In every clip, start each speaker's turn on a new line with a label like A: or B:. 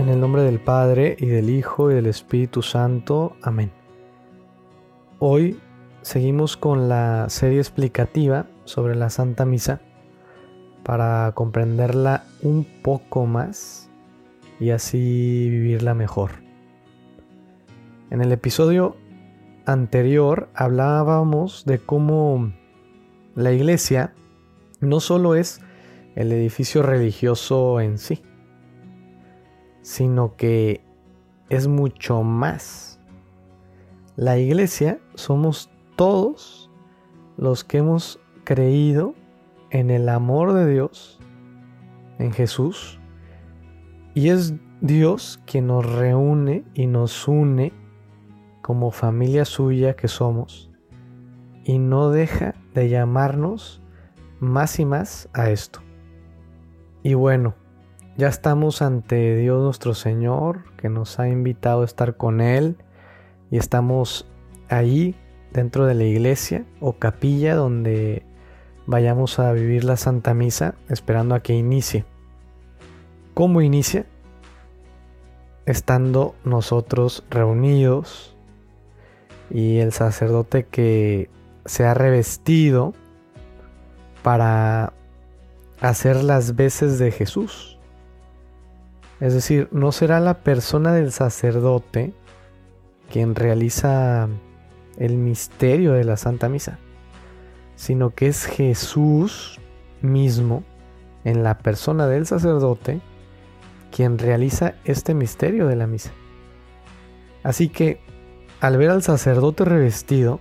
A: En el nombre del Padre y del Hijo y del Espíritu Santo. Amén. Hoy seguimos con la serie explicativa sobre la Santa Misa para comprenderla un poco más y así vivirla mejor. En el episodio anterior hablábamos de cómo la iglesia no solo es el edificio religioso en sí, sino que es mucho más. La iglesia somos todos los que hemos creído en el amor de Dios, en Jesús, y es Dios quien nos reúne y nos une como familia suya que somos, y no deja de llamarnos más y más a esto. Y bueno, ya estamos ante Dios nuestro Señor, que nos ha invitado a estar con Él, y estamos ahí dentro de la iglesia o capilla donde vayamos a vivir la Santa Misa, esperando a que inicie. ¿Cómo inicia? Estando nosotros reunidos y el sacerdote que se ha revestido para hacer las veces de Jesús. Es decir, no será la persona del sacerdote quien realiza el misterio de la Santa Misa, sino que es Jesús mismo en la persona del sacerdote quien realiza este misterio de la misa. Así que al ver al sacerdote revestido,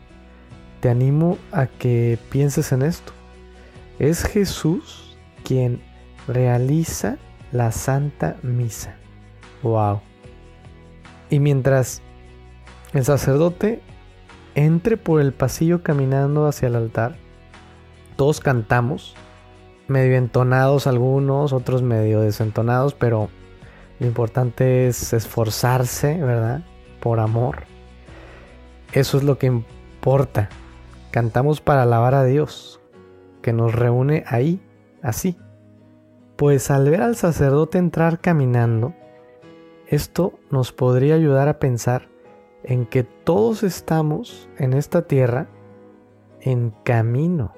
A: te animo a que pienses en esto. Es Jesús quien realiza la Santa Misa. ¡Wow! Y mientras el sacerdote entre por el pasillo caminando hacia el altar, todos cantamos, medio entonados algunos, otros medio desentonados, pero lo importante es esforzarse, ¿verdad? Por amor. Eso es lo que importa. Cantamos para alabar a Dios, que nos reúne ahí, así. Pues al ver al sacerdote entrar caminando, esto nos podría ayudar a pensar en que todos estamos en esta tierra en camino.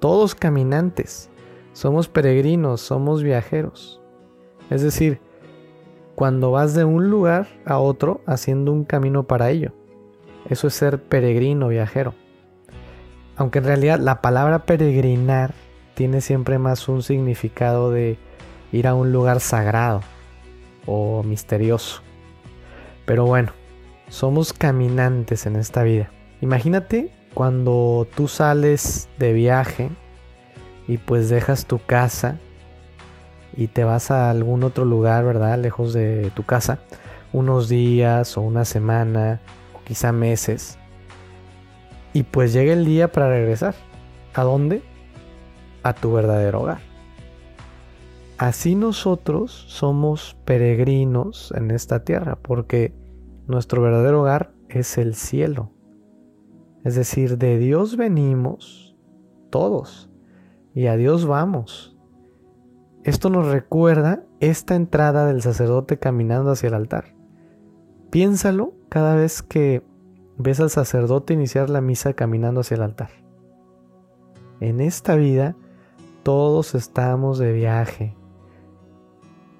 A: Todos caminantes, somos peregrinos, somos viajeros. Es decir, cuando vas de un lugar a otro haciendo un camino para ello. Eso es ser peregrino, viajero. Aunque en realidad la palabra peregrinar tiene siempre más un significado de ir a un lugar sagrado o misterioso. Pero bueno, somos caminantes en esta vida. Imagínate cuando tú sales de viaje y pues dejas tu casa y te vas a algún otro lugar, ¿verdad? Lejos de tu casa, unos días o una semana o quizá meses. Y pues llega el día para regresar. ¿A dónde? A tu verdadero hogar. Así nosotros somos peregrinos en esta tierra, porque nuestro verdadero hogar es el cielo. Es decir, de Dios venimos todos y a Dios vamos. Esto nos recuerda esta entrada del sacerdote caminando hacia el altar. Piénsalo cada vez que ves al sacerdote iniciar la misa caminando hacia el altar. En esta vida todos estamos de viaje.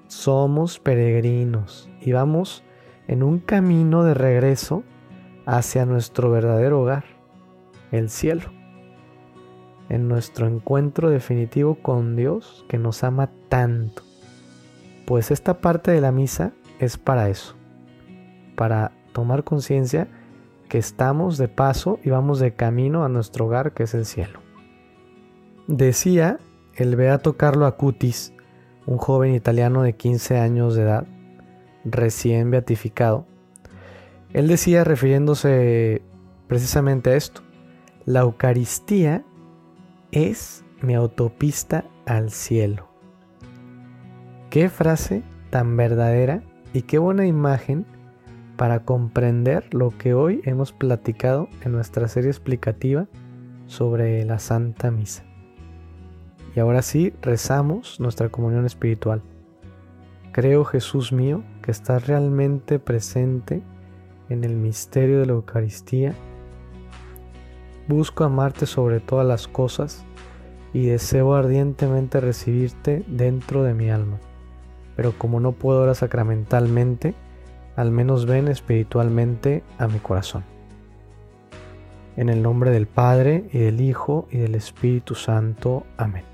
A: Somos peregrinos y vamos en un camino de regreso hacia nuestro verdadero hogar, el cielo. En nuestro encuentro definitivo con Dios que nos ama tanto. Pues esta parte de la misa es para eso, para tomar conciencia que estamos de paso y vamos de camino a nuestro hogar que es el cielo. Decía el beato Carlo Acutis, un joven italiano de 15 años de edad, recién beatificado, él decía refiriéndose precisamente a esto, la Eucaristía es mi autopista al cielo. Qué frase tan verdadera y qué buena imagen para comprender lo que hoy hemos platicado en nuestra serie explicativa sobre la Santa Misa. Y ahora sí, rezamos nuestra comunión espiritual. Creo, Jesús mío, que estás realmente presente en el misterio de la Eucaristía. Busco amarte sobre todas las cosas y deseo ardientemente recibirte dentro de mi alma. Pero como no puedo ahora sacramentalmente, al menos ven espiritualmente a mi corazón. En el nombre del Padre, y del Hijo, y del Espíritu Santo. Amén.